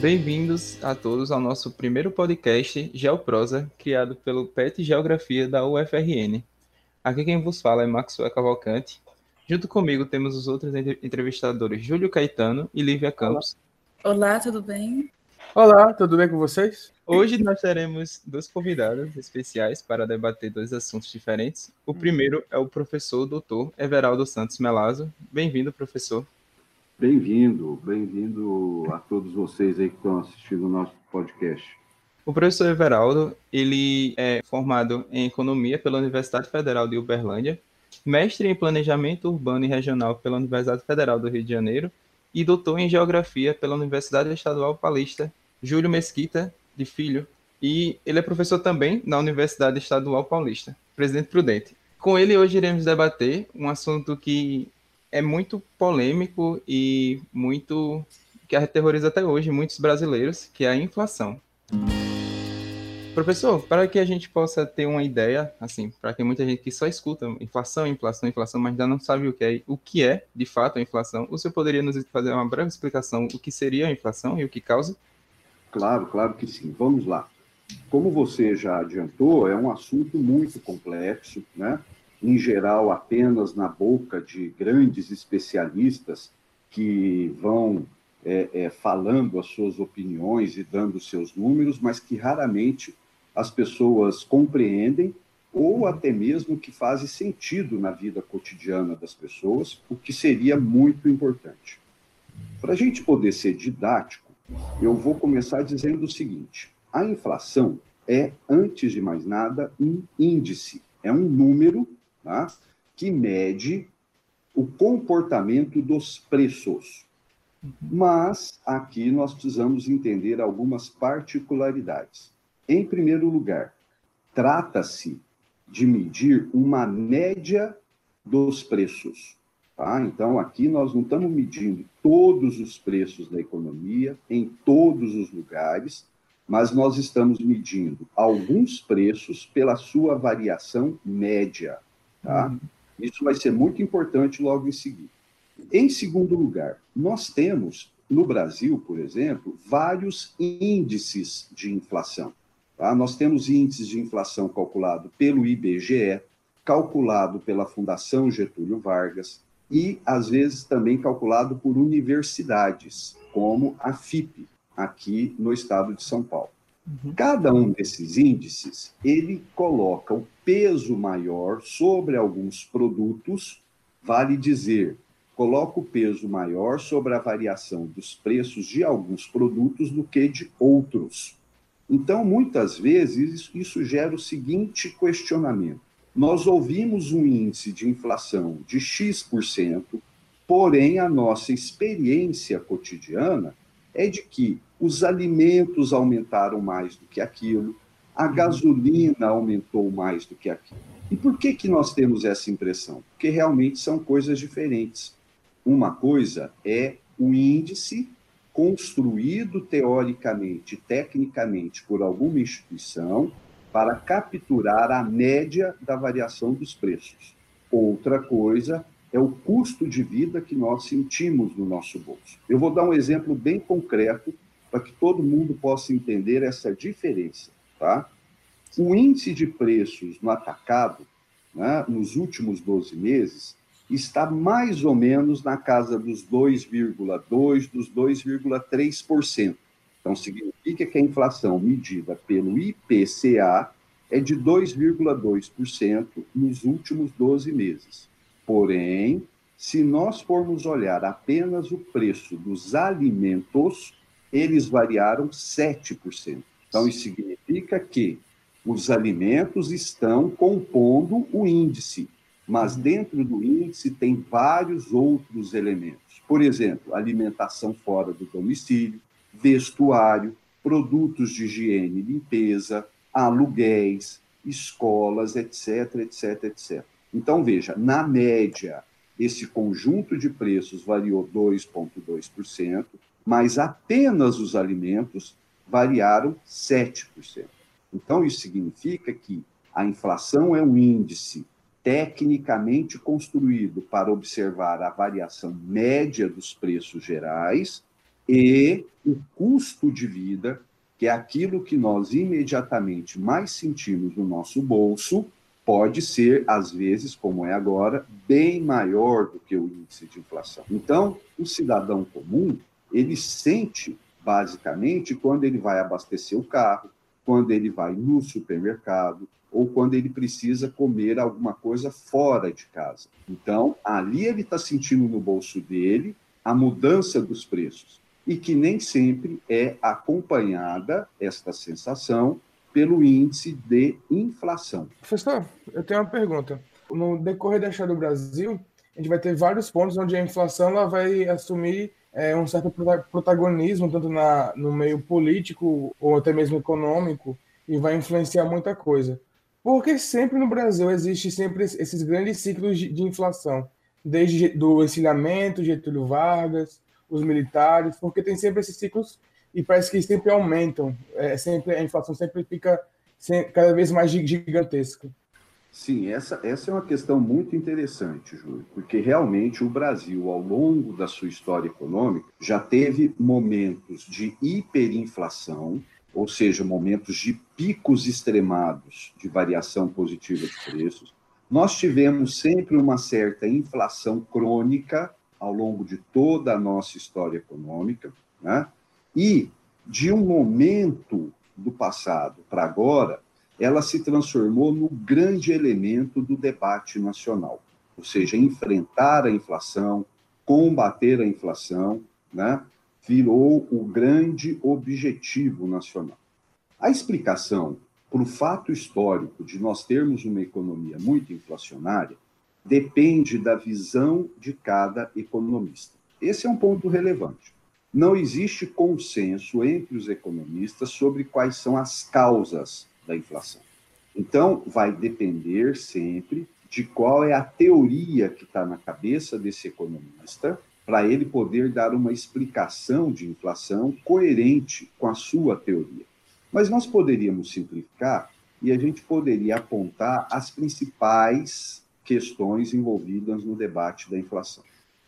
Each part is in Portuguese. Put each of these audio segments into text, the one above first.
Bem-vindos a todos ao nosso primeiro podcast Geoprosa, criado pelo PET Geografia da UFRN. Aqui quem vos fala é Maxwell Cavalcante. Junto comigo temos os outros entrevistadores Júlio Caetano e Lívia Campos. Olá, tudo bem? Olá, tudo bem com vocês? Hoje nós teremos dois convidados especiais para debater dois assuntos diferentes. O primeiro é o professor doutor Everaldo Santos Melazo. Bem-vindo, professor. Bem-vindo, bem-vindo a todos vocês aí que estão assistindo o nosso podcast. O professor Everaldo, ele é formado em Economia pela Universidade Federal de Uberlândia, mestre em Planejamento Urbano e Regional pela Universidade Federal do Rio de Janeiro e doutor em Geografia pela Universidade Estadual Paulista Júlio Mesquita de Filho, e ele é professor também na Universidade Estadual Paulista, Presidente Prudente. Com ele hoje iremos debater um assunto que é muito polêmico e muito que aterroriza até hoje muitos brasileiros, que é a inflação. Professor, para que a gente possa ter uma ideia, assim, para que muita gente que só escuta inflação, inflação, inflação, mas ainda não sabe o que é, o que é de fato a inflação, o senhor poderia nos fazer uma breve explicação o que seria a inflação e o que causa? Claro, claro que sim. Vamos lá. Como você já adiantou, é um assunto muito complexo, né? Em geral apenas na boca de grandes especialistas que vão é, é, falando as suas opiniões e dando seus números, mas que raramente as pessoas compreendem ou até mesmo que fazem sentido na vida cotidiana das pessoas, o que seria muito importante. Para a gente poder ser didático, eu vou começar dizendo o seguinte: a inflação é, antes de mais nada, um índice, é um número tá? que mede o comportamento dos preços. Mas aqui nós precisamos entender algumas particularidades. Em primeiro lugar, trata-se de medir uma média dos preços. Tá? Então, aqui nós não estamos medindo todos os preços da economia, em todos os lugares, mas nós estamos medindo alguns preços pela sua variação média. Tá? Isso vai ser muito importante logo em seguida. Em segundo lugar, nós temos no Brasil, por exemplo, vários índices de inflação. Tá? Nós temos índices de inflação calculado pelo IBGE, calculado pela Fundação Getúlio Vargas e, às vezes, também calculado por universidades, como a FIP, aqui no estado de São Paulo. Uhum. Cada um desses índices, ele coloca o peso maior sobre alguns produtos, vale dizer, coloca o peso maior sobre a variação dos preços de alguns produtos do que de outros. Então, muitas vezes, isso gera o seguinte questionamento: nós ouvimos um índice de inflação de X%, porém a nossa experiência cotidiana é de que os alimentos aumentaram mais do que aquilo, a gasolina aumentou mais do que aquilo. E por que, que nós temos essa impressão? Porque realmente são coisas diferentes. Uma coisa é o índice construído teoricamente, tecnicamente, por alguma instituição para capturar a média da variação dos preços. Outra coisa é o custo de vida que nós sentimos no nosso bolso. Eu vou dar um exemplo bem concreto para que todo mundo possa entender essa diferença. Tá? O índice de preços no atacado, né, nos últimos 12 meses, está mais ou menos na casa dos 2,2%, dos 2,3%. Então, significa que a inflação medida pelo IPCA é de 2,2% nos últimos 12 meses. Porém, se nós formos olhar apenas o preço dos alimentos, eles variaram 7%. Então, isso significa que os alimentos estão compondo o índice, mas dentro do índice tem vários outros elementos. Por exemplo, alimentação fora do domicílio, vestuário, produtos de higiene e limpeza, aluguéis, escolas, etc, etc, etc. Então, veja, na média, esse conjunto de preços variou 2,2%, mas apenas os alimentos variaram 7%. Então, isso significa que a inflação é um índice tecnicamente construído para observar a variação média dos preços gerais e o custo de vida, que é aquilo que nós imediatamente mais sentimos no nosso bolso, pode ser, às vezes, como é agora, bem maior do que o índice de inflação. Então, o cidadão comum, ele sente, basicamente, quando ele vai abastecer o carro, quando ele vai no supermercado, ou quando ele precisa comer alguma coisa fora de casa. Então, ali ele está sentindo no bolso dele a mudança dos preços e que nem sempre é acompanhada esta sensação pelo índice de inflação. Professor, eu tenho uma pergunta. No decorrer da história do Brasil, a gente vai ter vários pontos onde a inflação ela vai assumir é, um certo protagonismo, tanto na, no meio político ou até mesmo econômico, e vai influenciar muita coisa. Porque sempre no Brasil existe sempre esses grandes ciclos de, de inflação, desde do encilhamento, Getúlio Vargas, os militares, porque tem sempre esses ciclos e parece que sempre aumentam, é, sempre a inflação sempre fica cada vez mais gigantesca. Sim, essa, essa é uma questão muito interessante, Júlio, porque realmente o Brasil, ao longo da sua história econômica, já teve momentos de hiperinflação, ou seja, momentos de picos extremados de variação positiva de preços. Nós tivemos sempre uma certa inflação crônica ao longo de toda a nossa história econômica, né? E de um momento do passado para agora, ela se transformou no grande elemento do debate nacional, ou seja, enfrentar a inflação, combater a inflação, né? virou o grande objetivo nacional. A explicação para o fato histórico de nós termos uma economia muito inflacionária depende da visão de cada economista. Esse é um ponto relevante. Não existe consenso entre os economistas sobre quais são as causas da inflação. Então, vai depender sempre de qual é a teoria que está na cabeça desse economista para ele poder dar uma explicação de inflação coerente com a sua teoria. Mas nós poderíamos simplificar e a gente poderia apontar as principais questões envolvidas no debate da inflação.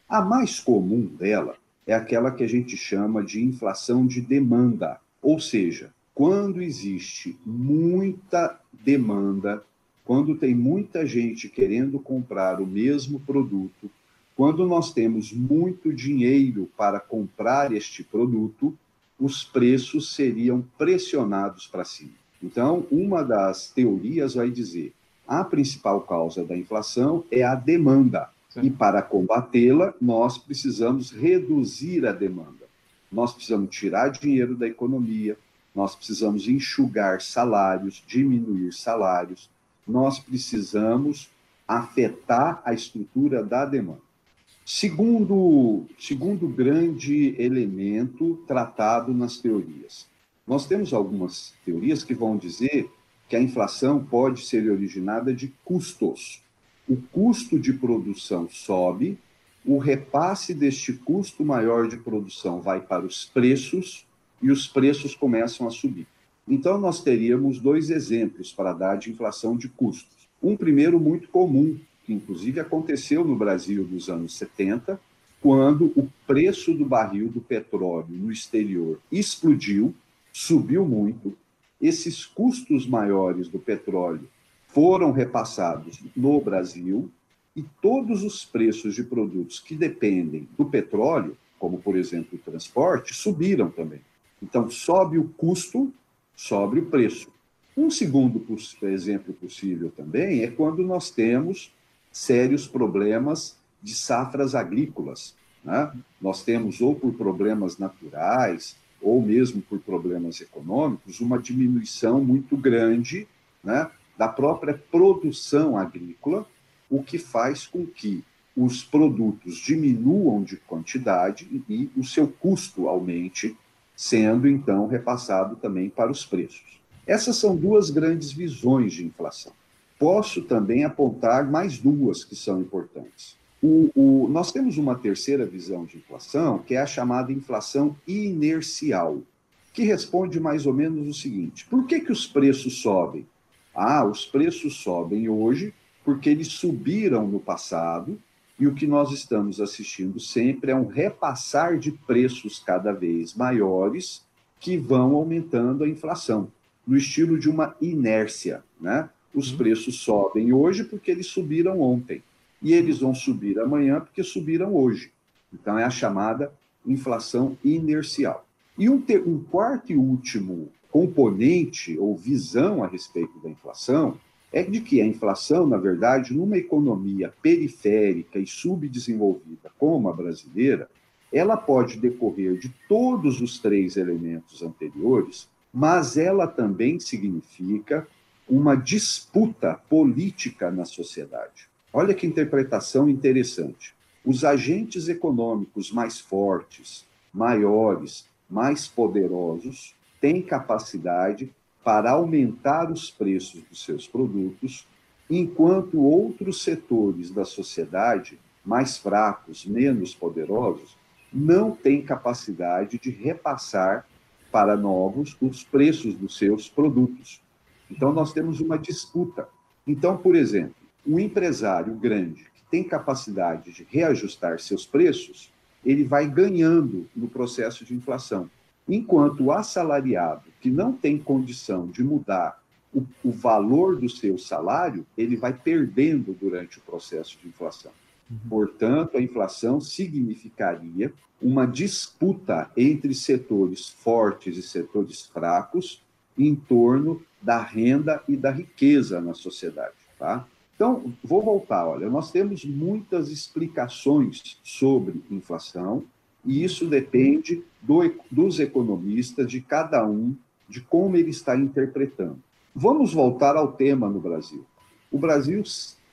A mais comum dela é aquela que a gente chama de inflação de demanda, ou seja, quando existe muita demanda, quando tem muita gente querendo comprar o mesmo produto quando nós temos muito dinheiro para comprar este produto, os preços seriam pressionados para cima. Então, uma das teorias vai dizer: a principal causa da inflação é a demanda. Sim. E para combatê-la, nós precisamos reduzir a demanda. Nós precisamos tirar dinheiro da economia, nós precisamos enxugar salários, diminuir salários, nós precisamos afetar a estrutura da demanda. Segundo, segundo grande elemento tratado nas teorias. Nós temos algumas teorias que vão dizer que a inflação pode ser originada de custos. O custo de produção sobe, o repasse deste custo maior de produção vai para os preços e os preços começam a subir. Então, nós teríamos dois exemplos para dar de inflação de custos. Um primeiro muito comum, que inclusive aconteceu no Brasil nos anos 70, quando o preço do barril do petróleo no exterior explodiu, subiu muito, esses custos maiores do petróleo foram repassados no Brasil e todos os preços de produtos que dependem do petróleo, como por exemplo o transporte, subiram também. Então sobe o custo, sobe o preço. Um segundo exemplo possível também é quando nós temos sérios problemas de safras agrícolas. Né? Nós temos, ou por problemas naturais, ou mesmo por problemas econômicos, uma diminuição muito grande né, da própria produção agrícola, o que faz com que os produtos diminuam de quantidade e o seu custo aumente, sendo então repassado também para os preços. Essas são duas grandes visões de inflação. Posso também apontar mais duas que são importantes. O, o, nós temos uma terceira visão de inflação, que é a chamada inflação inercial, que responde mais ou menos o seguinte: por que, que os preços sobem? Ah, os preços sobem hoje porque eles subiram no passado E o que nós estamos assistindo sempre é um repassar de preços cada vez maiores que vão aumentando a inflação, no estilo de uma inércia. Né? Os uhum. preços sobem hoje porque eles subiram ontem, e eles vão subir amanhã porque subiram hoje. Então, é a chamada inflação inercial. E um, um quarto e último componente ou visão a respeito da inflação é de que a inflação, na verdade, numa economia periférica e subdesenvolvida como a brasileira, ela pode decorrer de todos os três elementos anteriores, mas ela também significa uma disputa política na sociedade. Olha que interpretação interessante. Os agentes econômicos mais fortes, maiores, mais poderosos, têm capacidade para aumentar os preços dos seus produtos, enquanto outros setores da sociedade, mais fracos, menos poderosos, não têm capacidade de repassar para novos os preços dos seus produtos. Então, nós temos uma disputa. Então, por exemplo, um empresário grande que tem capacidade de reajustar seus preços, ele vai ganhando no processo de inflação. Enquanto o assalariado, que não tem condição de mudar o, o, valor do seu salário, ele vai perdendo durante o processo de inflação. Uhum. Portanto, a inflação significaria uma disputa entre setores fortes e setores fracos em torno da renda e da riqueza na sociedade. Tá? Então, vou voltar. Olha, nós temos muitas explicações sobre inflação, e isso depende do, dos economistas, de cada um, de como ele está interpretando. Vamos voltar ao tema no Brasil. O Brasil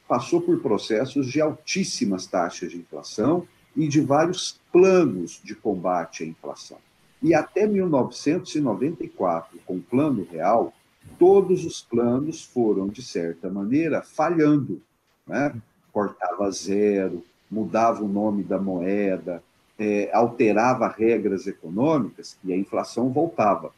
passou por processos de altíssimas taxas de inflação e de vários planos de combate à inflação. E até 1994, com o Plano Real, todos os planos foram, de certa maneira, falhando. Né? Cortava zero, mudava o nome da moeda, é, alterava regras econômicas e a inflação voltava.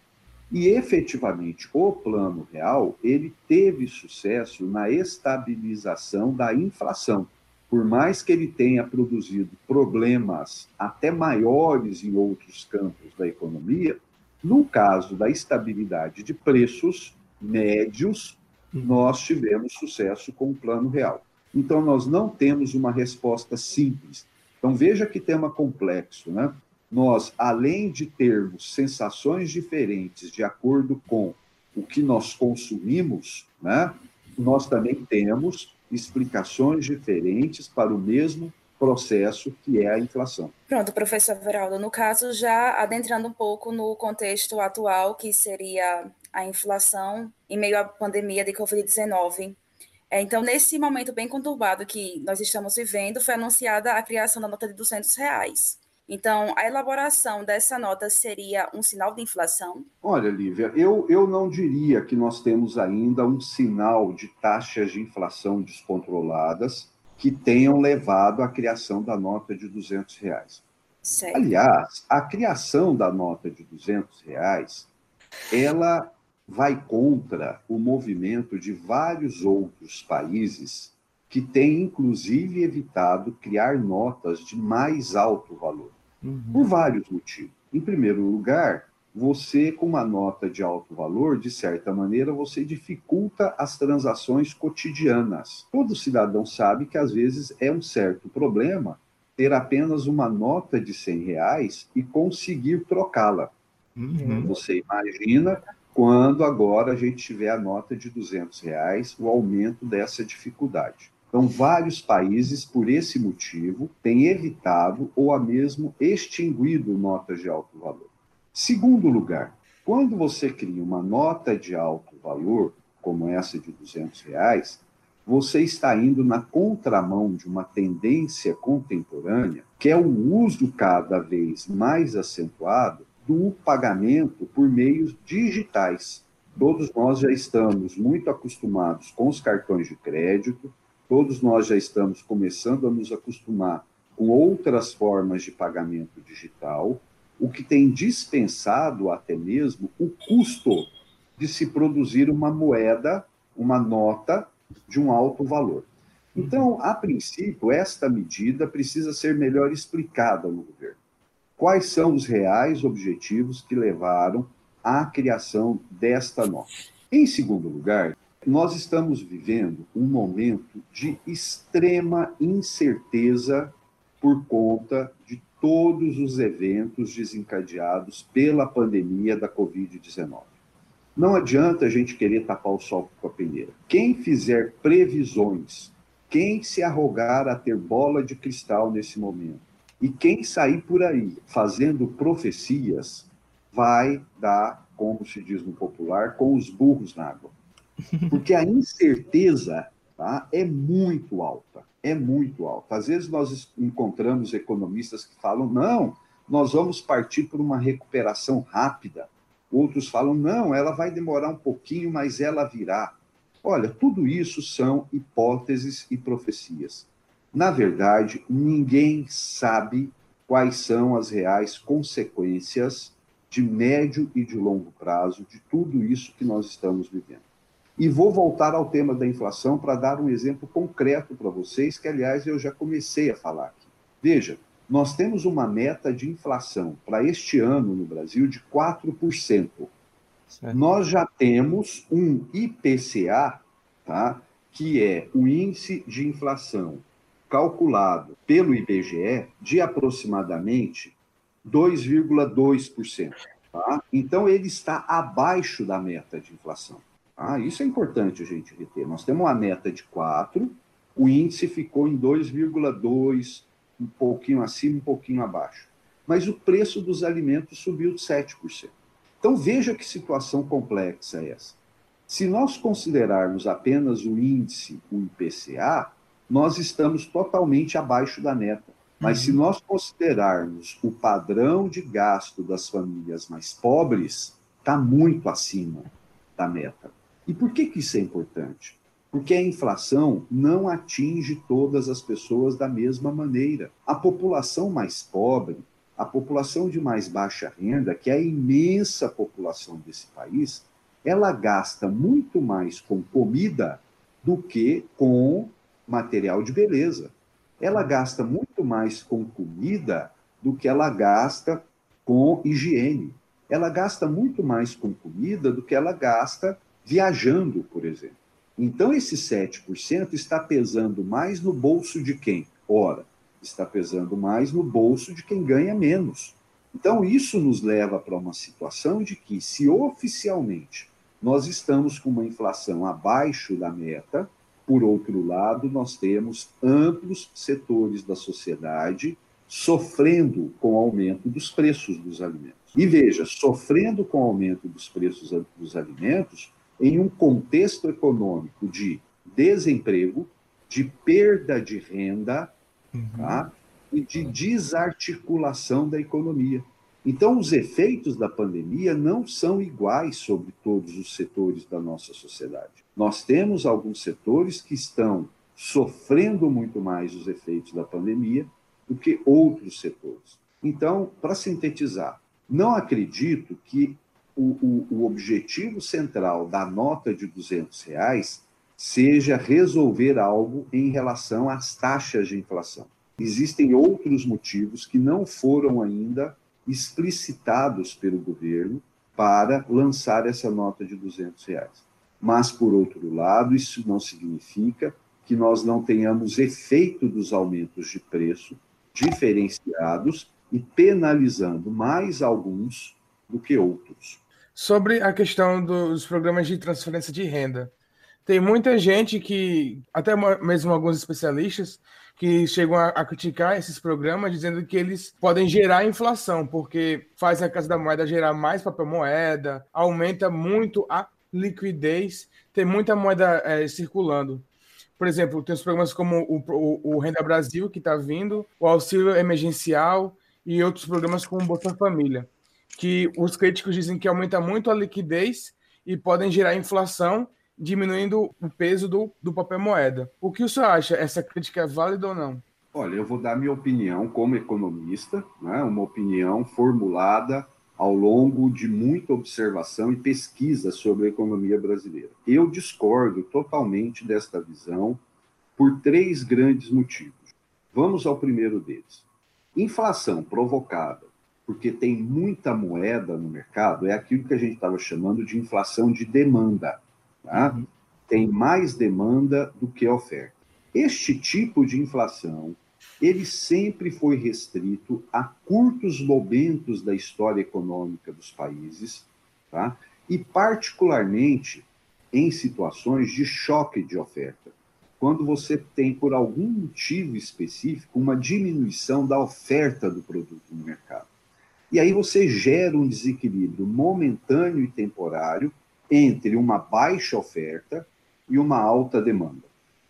E efetivamente o plano real ele teve sucesso na estabilização da inflação. Por mais que ele tenha produzido problemas até maiores em outros campos da economia, no caso da estabilidade de preços médios, nós tivemos sucesso com o plano real. Então, nós não temos uma resposta simples. Então, veja que tema complexo, né? Nós, além de termos sensações diferentes de acordo com o que nós consumimos, né? Nós também temos explicações diferentes para o mesmo processo que é a inflação. Pronto, professor Veraldo, no caso, já adentrando um pouco no contexto atual, que seria a inflação em meio à pandemia de Covid-19, é, então, nesse momento bem conturbado que nós estamos vivendo, foi anunciada a criação da nota de 200 reais. Então, a elaboração dessa nota seria um sinal de inflação? Olha, Lívia, eu, eu não diria que nós temos ainda um sinal de taxas de inflação descontroladas que tenham levado à criação da nota de 200 reais. Certo. Aliás, a criação da nota de 200 reais, ela vai contra o movimento de vários outros países que têm, inclusive, evitado criar notas de mais alto valor, uhum. por vários motivos. Em primeiro lugar, você, com uma nota de alto valor, de certa maneira, você dificulta as transações cotidianas. Todo cidadão sabe que, às vezes, é um certo problema ter apenas uma nota de 100 reais e conseguir trocá-la. Uhum. Você imagina quando agora a gente tiver a nota de 200 reais, o aumento dessa dificuldade. Então, vários países, por esse motivo, têm evitado ou a mesmo extinguido notas de alto valor. Segundo lugar, quando você cria uma nota de alto valor, como essa de 200 reais, você está indo na contramão de uma tendência contemporânea, que é o uso cada vez mais acentuado do pagamento por meios digitais. Todos nós já estamos muito acostumados com os cartões de crédito, todos nós já estamos começando a nos acostumar com outras formas de pagamento digital, o que tem dispensado até mesmo o custo de se produzir uma moeda, uma nota de um alto valor. Então, a princípio, esta medida precisa ser melhor explicada no governo. Quais são os reais objetivos que levaram à criação desta nota? Em segundo lugar, nós estamos vivendo um momento de extrema incerteza por conta de todos os eventos desencadeados pela pandemia da Covid-19. Não adianta a gente querer tapar o sol com a peneira. Quem fizer previsões, quem se arrogar a ter bola de cristal nesse momento, e quem sair por aí fazendo profecias, vai dar, como se diz no popular, com os burros na água. Porque a incerteza tá, é muito alta, é muito alta. Às vezes nós encontramos economistas que falam, não, nós vamos partir por uma recuperação rápida. Outros falam, não, ela vai demorar um pouquinho, mas ela virá. Olha, tudo isso são hipóteses e profecias. Na verdade, ninguém sabe quais são as reais consequências de médio e de longo prazo de tudo isso que nós estamos vivendo. E vou voltar ao tema da inflação para dar um exemplo concreto para vocês, que, aliás, eu já comecei a falar aqui. Veja, nós temos uma meta de inflação para este ano no Brasil de 4%. Certo. Nós já temos um IPCA, tá, que é o índice de inflação calculado pelo IBGE de aproximadamente 2,2%. Tá? Então, ele está abaixo da meta de inflação. Tá? Isso é importante a gente reter. Nós temos uma meta de 4, o índice ficou em 2,2%, um pouquinho acima, um pouquinho abaixo. Mas o preço dos alimentos subiu de 7%. Então veja que situação complexa é essa. Se nós considerarmos apenas o índice, o IPCA, nós estamos totalmente abaixo da meta. Mas uhum. se nós considerarmos o padrão de gasto das famílias mais pobres, está muito acima da meta. E por que, que isso é importante? Porque a inflação não atinge todas as pessoas da mesma maneira. A população mais pobre, a população de mais baixa renda, que é a imensa população desse país, ela gasta muito mais com comida do que com material de beleza. Ela gasta muito mais com comida do que ela gasta com higiene. Ela gasta muito mais com comida do que ela gasta viajando, por exemplo. Então, esse 7% está pesando mais no bolso de quem? Ora, está pesando mais no bolso de quem ganha menos. Então, isso nos leva para uma situação de que, se oficialmente nós estamos com uma inflação abaixo da meta, por outro lado, nós temos amplos setores da sociedade sofrendo com o aumento dos preços dos alimentos. E veja, sofrendo com o aumento dos preços dos alimentos, em um contexto econômico de desemprego, de perda de renda uhum. tá? e de desarticulação da economia. Então, os efeitos da pandemia não são iguais sobre todos os setores da nossa sociedade. Nós temos alguns setores que estão sofrendo muito mais os efeitos da pandemia do que outros setores. Então, para sintetizar, não acredito que o, o, o objetivo central da nota de 200 reais seja resolver algo em relação às taxas de inflação. Existem outros motivos que não foram ainda explicitados pelo governo para lançar essa nota de 200 reais. Mas, por outro lado, isso não significa que nós não tenhamos efeito dos aumentos de preço diferenciados e penalizando mais alguns do que outros. Sobre a questão dos programas de transferência de renda, tem muita gente que, até mesmo alguns especialistas, que chegam a, a, criticar esses programas, dizendo que eles podem gerar inflação, porque faz a Casa da Moeda gerar mais papel moeda, aumenta muito a liquidez, tem muita moeda é, circulando. Por exemplo, tem os programas como o, o, o Renda Brasil, que está vindo, o Auxílio Emergencial e outros programas como o Bolsa Família que os críticos dizem que aumenta muito a liquidez e podem gerar inflação, diminuindo o peso do, do papel moeda. O que o senhor acha? Essa crítica é válida ou não? Olha, eu vou dar minha opinião como economista, né? uma opinião formulada ao longo de muita observação e pesquisa sobre a economia brasileira. Eu discordo totalmente desta visão por três grandes motivos. Vamos ao primeiro deles. Inflação provocada porque tem muita moeda no mercado é aquilo que a gente estava chamando de inflação de demanda. Tá? Uhum. Tem mais demanda do que oferta. Este tipo de inflação ele sempre foi restrito a curtos momentos da história econômica dos países, tá? e particularmente em situações de choque de oferta. Quando você tem, por algum motivo específico, uma diminuição da oferta do produto no mercado. E aí você gera um desequilíbrio momentâneo e temporário entre uma baixa oferta e uma alta demanda.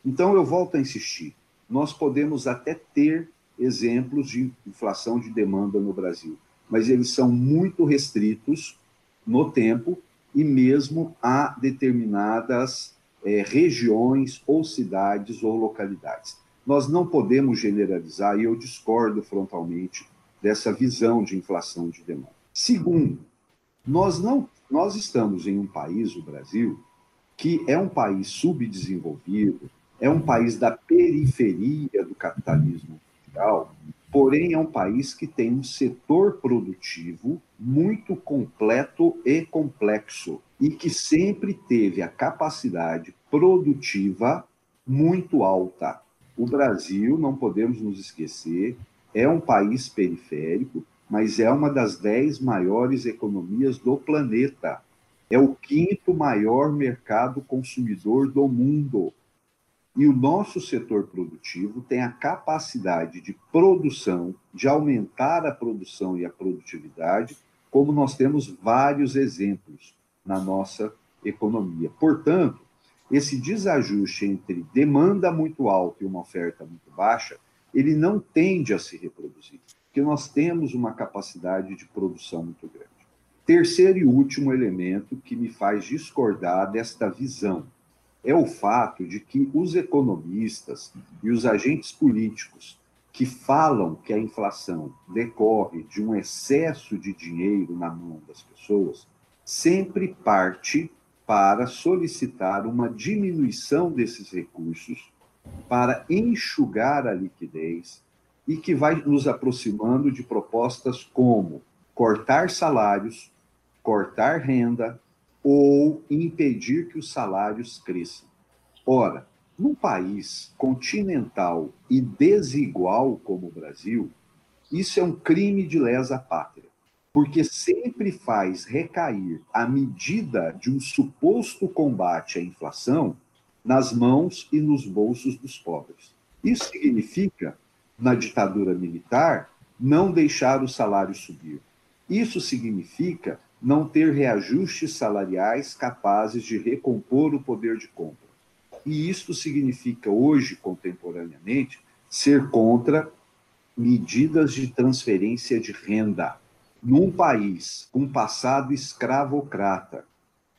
Então, eu volto a insistir: nós podemos até ter exemplos de inflação de demanda no Brasil, mas eles são muito restritos no tempo e mesmo a determinadas é, regiões ou cidades ou localidades. Nós não podemos generalizar, e eu discordo frontalmente dessa visão de inflação de demanda. Segundo, nós não nós estamos em um país, o Brasil, que é um país subdesenvolvido, é um país da periferia do capitalismo mundial, porém é um país que tem um setor produtivo muito completo e complexo e que sempre teve a capacidade produtiva muito alta. O Brasil, não podemos nos esquecer, é um país periférico, mas é uma das dez maiores economias do planeta. É o quinto maior mercado consumidor do mundo. E o nosso setor produtivo tem a capacidade de produção, de aumentar a produção e a produtividade, como nós temos vários exemplos na nossa economia. Portanto, esse desajuste entre demanda muito alta e uma oferta muito baixa, ele não tende a se reproduzir, porque nós temos uma capacidade de produção muito grande. Terceiro e último elemento que me faz discordar desta visão é o fato de que os economistas e os agentes políticos que falam que a inflação decorre de um excesso de dinheiro na mão das pessoas, sempre parte para solicitar uma diminuição desses recursos para enxugar a liquidez e que vai nos aproximando de propostas como cortar salários, cortar renda, ou impedir que os salários cresçam. Ora, num país continental e desigual como o Brasil, isso é um crime de lesa pátria, porque sempre faz recair a medida de um suposto combate à inflação nas mãos e nos bolsos dos pobres. Isso significa, na ditadura militar, não deixar o salário subir. Isso significa não ter reajustes salariais capazes de recompor o poder de compra. E isto significa, hoje, contemporaneamente, ser contra medidas de transferência de renda. Num país com passado escravocrata,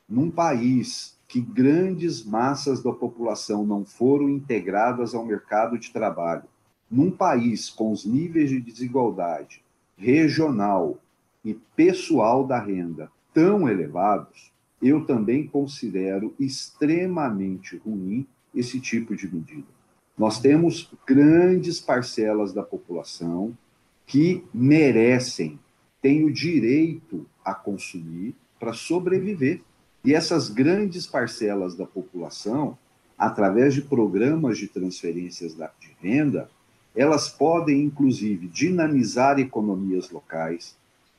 num país que grandes massas da população não foram integradas ao mercado de trabalho, num país com os níveis de desigualdade regional, e pessoal da renda tão elevados, eu também considero extremamente ruim esse tipo de medida. Nós temos grandes parcelas da população que merecem, têm o direito a consumir para sobreviver. E essas grandes parcelas da população, através de programas de transferências de renda, elas podem, inclusive, dinamizar economias locais,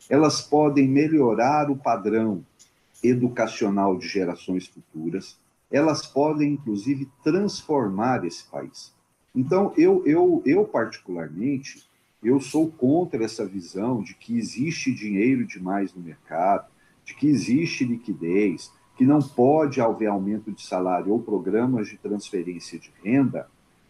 elas podem melhorar o padrão educacional de gerações futuras, elas podem, inclusive, transformar esse país. Então, eu, eu, eu particularmente, eu sou contra essa visão de que existe dinheiro demais no mercado, de que existe liquidez, que não pode haver aumento de salário ou programas de transferência de renda,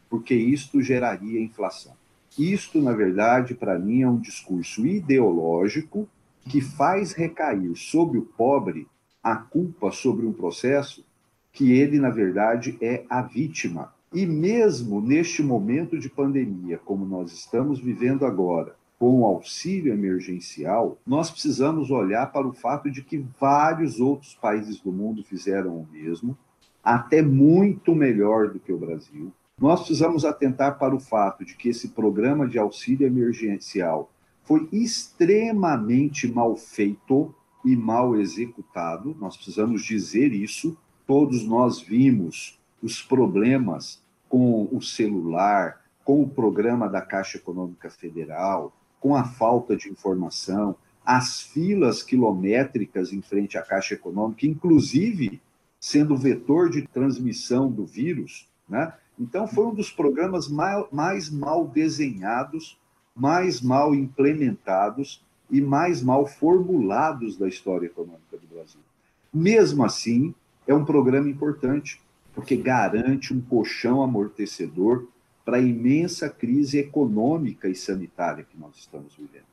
porque isto geraria inflação. Isto, na verdade, para mim, é um discurso ideológico que faz recair sobre o pobre a culpa sobre um processo que ele, na verdade, é a vítima. E mesmo neste momento de pandemia, como nós estamos vivendo agora, com o auxílio emergencial, nós precisamos olhar para o fato de que vários outros países do mundo fizeram o mesmo, até muito melhor do que o Brasil. Nós precisamos atentar para o fato de que esse programa de auxílio emergencial foi extremamente mal feito e mal executado. Nós precisamos dizer isso. Todos nós vimos os problemas com o celular, com o programa da Caixa Econômica Federal, com a falta de informação, as filas quilométricas em frente à Caixa Econômica, inclusive sendo vetor de transmissão do vírus, né? Então, foi um dos programas mais mal desenhados, mais mal implementados e mais mal formulados da história econômica do Brasil. Mesmo assim, é um programa importante, porque garante um colchão amortecedor para a imensa crise econômica e sanitária que nós estamos vivendo.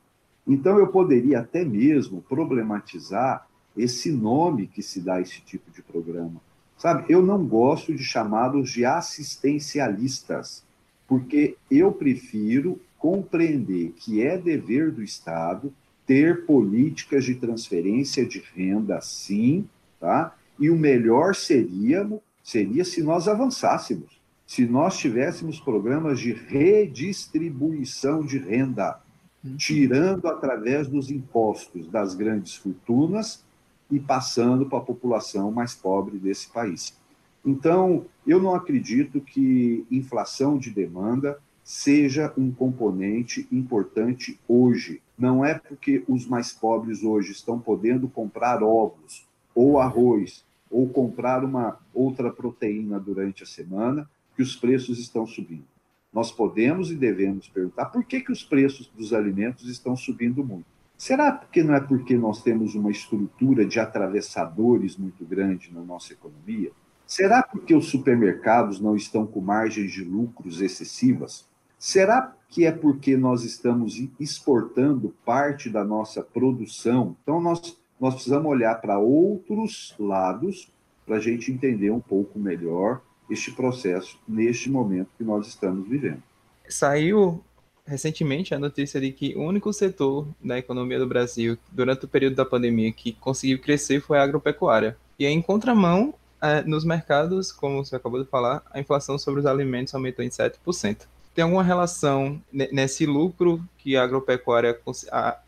Então, eu poderia até mesmo problematizar esse nome que se dá a esse tipo de programa. Sabe, eu não gosto de chamá-los de assistencialistas, porque eu prefiro compreender que é dever do Estado ter políticas de transferência de renda, sim, tá? E o melhor seria, seria se nós avançássemos, se nós tivéssemos programas de redistribuição de renda, uhum. tirando através dos impostos das grandes fortunas e passando para a população mais pobre desse país. Então, eu não acredito que inflação de demanda seja um componente importante hoje. Não é porque os mais pobres hoje estão podendo comprar ovos ou arroz ou comprar uma outra proteína durante a semana que os preços estão subindo. Nós podemos e devemos perguntar por que, que os preços dos alimentos estão subindo muito. Será que não é porque nós temos uma estrutura de atravessadores muito grande na nossa economia? Será porque os supermercados não estão com margens de lucros excessivas? Será que é porque nós estamos exportando parte da nossa produção? Então, nós, nós precisamos olhar para outros lados para a gente entender um pouco melhor este processo neste momento que nós estamos vivendo. Saiu recentemente a notícia de que o único setor da economia do Brasil durante o período da pandemia que conseguiu crescer foi a agropecuária. E em contramão, é, nos mercados, como você acabou de falar, a inflação sobre os alimentos aumentou em 7%. Tem alguma relação nesse lucro que a agropecuária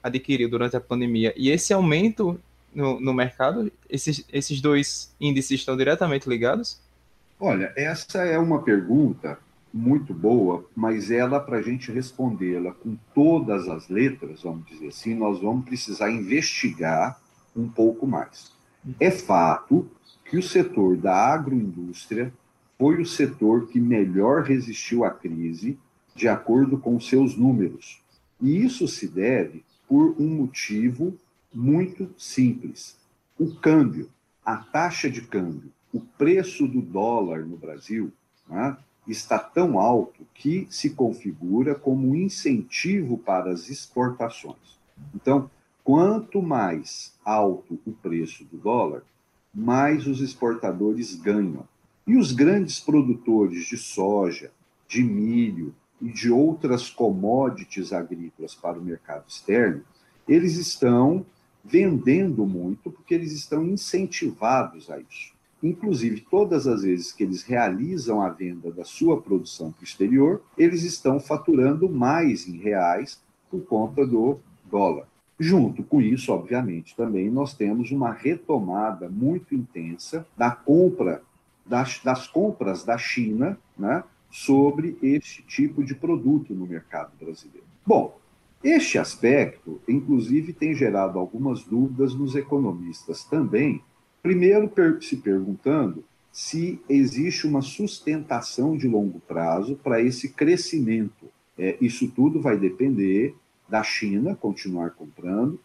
adquiriu durante a pandemia e esse aumento no, no mercado? Esses, esses dois índices estão diretamente ligados? Olha, essa é uma pergunta muito boa, mas ela, para a gente respondê-la com todas as letras, vamos dizer assim, nós vamos precisar investigar um pouco mais. É fato que o setor da agroindústria foi o setor que melhor resistiu à crise, de acordo com seus números. E isso se deve por um motivo muito simples: o câmbio, a taxa de câmbio, o preço do dólar no Brasil. Né? Está tão alto que se configura como um incentivo para as exportações. Então, quanto mais alto o preço do dólar, mais os exportadores ganham. E os grandes produtores de soja, de milho e de outras commodities agrícolas para o mercado externo, eles estão vendendo muito porque eles estão incentivados a isso. Inclusive, todas as vezes que eles realizam a venda da sua produção para o exterior, eles estão faturando mais em reais por conta do dólar. Junto com isso, obviamente, também nós temos uma retomada muito intensa da compra das, das compras da China, né, sobre este tipo de produto no mercado brasileiro. Bom, este aspecto, inclusive, tem gerado algumas dúvidas nos economistas também, Primeiro, se perguntando se existe uma sustentação de longo prazo para esse crescimento. É, isso tudo vai depender da China continuar comprando,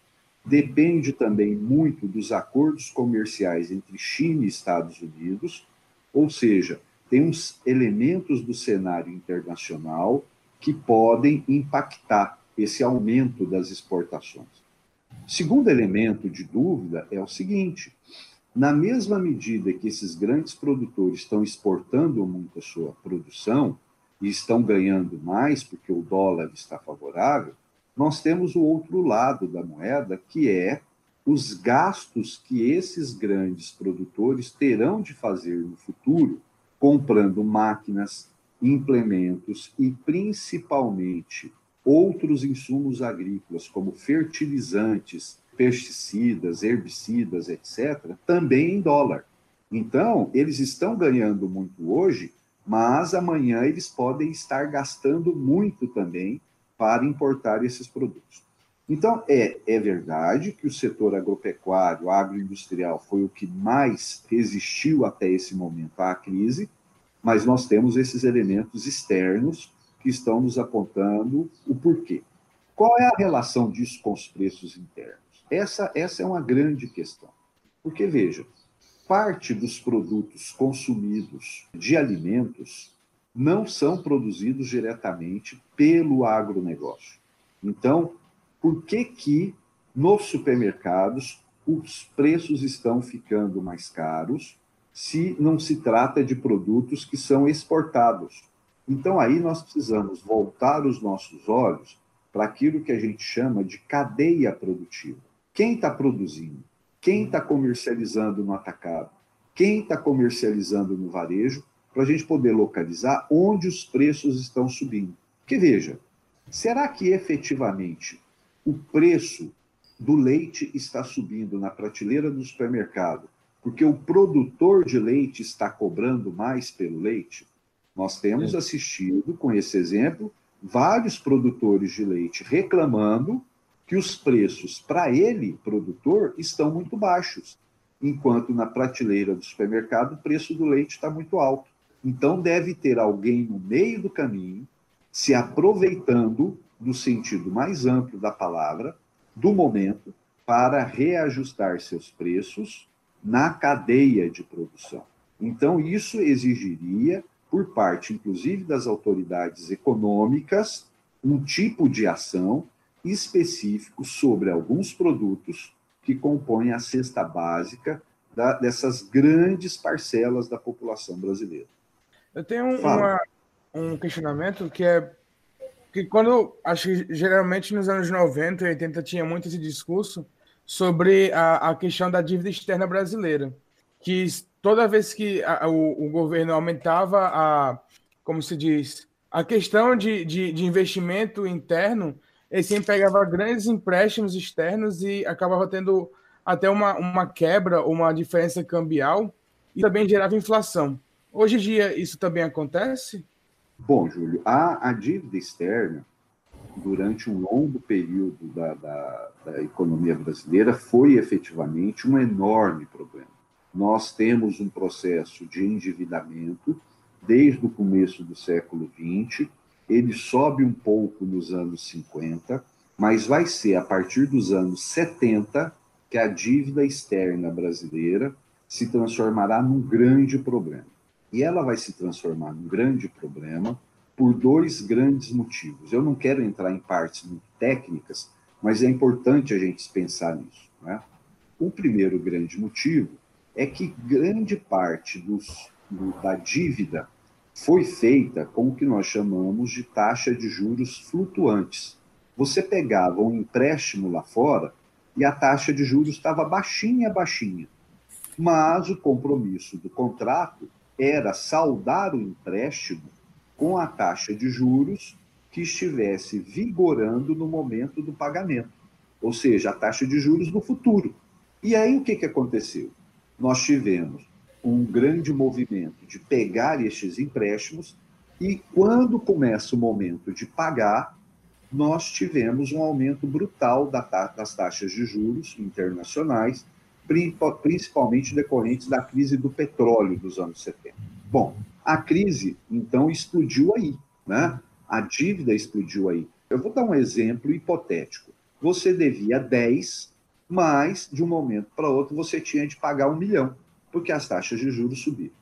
depende também muito dos acordos comerciais entre China e Estados Unidos, ou seja, tem uns elementos do cenário internacional que podem impactar esse aumento das exportações. Segundo elemento de dúvida é o seguinte: na mesma medida que esses grandes produtores estão exportando muito a sua produção e estão ganhando mais porque o dólar está favorável, nós temos o outro lado da moeda, que é os gastos que esses grandes produtores terão de fazer no futuro, comprando máquinas, implementos e principalmente outros insumos agrícolas, como fertilizantes, pesticidas, herbicidas, etc., também em dólar. Então, eles estão ganhando muito hoje, mas amanhã eles podem estar gastando muito também para importar esses produtos. Então, é, é verdade que o setor agropecuário, agroindustrial, foi o que mais resistiu até esse momento à crise, mas nós temos esses elementos externos que estão nos apontando o porquê. Qual é a relação disso com os preços internos? Essa, essa é uma grande questão. Porque, veja, parte dos produtos consumidos de alimentos não são produzidos diretamente pelo agronegócio. Então, por que que nos supermercados os preços estão ficando mais caros se não se trata de produtos que são exportados? Então aí nós precisamos voltar os nossos olhos para aquilo que a gente chama de cadeia produtiva. Quem está produzindo? Quem está comercializando no atacado? Quem está comercializando no varejo? Para a gente poder localizar onde os preços estão subindo. Porque veja, será que efetivamente o preço do leite está subindo na prateleira do supermercado porque o produtor de leite está cobrando mais pelo leite? Nós temos é. assistido, com esse exemplo, vários produtores de leite reclamando que os preços para ele, produtor, estão muito baixos, enquanto na prateleira do supermercado o preço do leite está muito alto. Então deve ter alguém no meio do caminho se aproveitando do sentido mais amplo da palavra, do momento, para reajustar seus preços na cadeia de produção. Então, isso exigiria, por parte, inclusive, das autoridades econômicas, um tipo de ação específico sobre alguns produtos que compõem a cesta básica da, dessas grandes parcelas da população brasileira. Eu tenho uma, um questionamento que é que quando acho que geralmente nos anos 90 e 80 tinha muito esse discurso sobre a, a questão da dívida externa brasileira, que toda vez que a, o, o, governo aumentava a, como se diz, a questão de, de, de investimento interno, ele sempre pegava grandes empréstimos externos e acabava tendo até uma, uma quebra, uma diferença cambial e também gerava inflação. Hoje em dia, isso também acontece? Bom, Júlio, a, a dívida externa, durante um longo período da, da, da economia brasileira, foi efetivamente um enorme problema. Nós temos um processo de endividamento desde o começo do século XX, ele sobe um pouco nos anos 50, mas vai ser a partir dos anos 70 que a dívida externa brasileira se transformará num grande problema. E ela vai se transformar num grande problema por dois grandes motivos. Eu não quero entrar em partes muito técnicas, mas é importante a gente pensar nisso. Né? O primeiro grande motivo é que grande parte dos, do, da dívida foi feita com o que nós chamamos de taxa de juros flutuantes. Você pegava um empréstimo lá fora e a taxa de juros estava baixinha, baixinha. Mas o compromisso do contrato era saldar o empréstimo com a taxa de juros que estivesse vigorando no momento do pagamento, ou seja, a taxa de juros no futuro. E aí o que, que aconteceu? Nós tivemos um grande movimento de pegar estes empréstimos e quando começa o momento de pagar, nós tivemos um aumento brutal das taxas de juros internacionais, principalmente decorrentes da crise do petróleo dos anos 70. Bom, a crise, então, explodiu aí, né? A dívida explodiu aí. Eu vou dar um exemplo hipotético. Você devia 10, mas de um momento para outro você tinha de pagar um milhão, porque as taxas de juros subiram.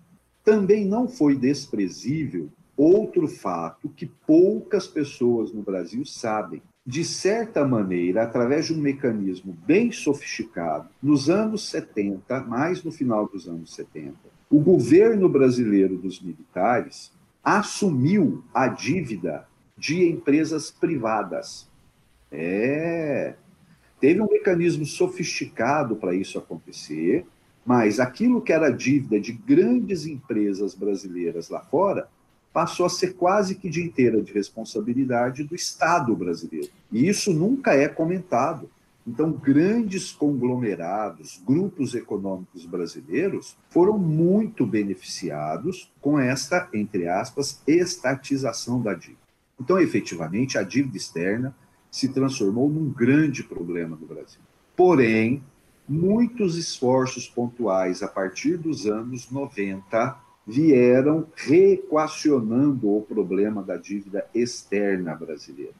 Também não foi desprezível outro fato que poucas pessoas no Brasil sabem de certa maneira, através de um mecanismo bem sofisticado, nos anos 70, mais no final dos anos 70, o governo brasileiro dos militares assumiu a dívida de empresas privadas. É. Teve um mecanismo sofisticado para isso acontecer, mas aquilo que era dívida de grandes empresas brasileiras lá fora passou a ser quase que de inteira de responsabilidade do Estado brasileiro. E isso nunca é comentado. Então, grandes conglomerados, grupos econômicos brasileiros foram muito beneficiados com esta, entre aspas, estatização da dívida. Então, efetivamente, a dívida externa se transformou num grande problema do Brasil. Porém, muitos esforços pontuais a partir dos anos 90 vieram reequacionando o problema da dívida externa brasileira.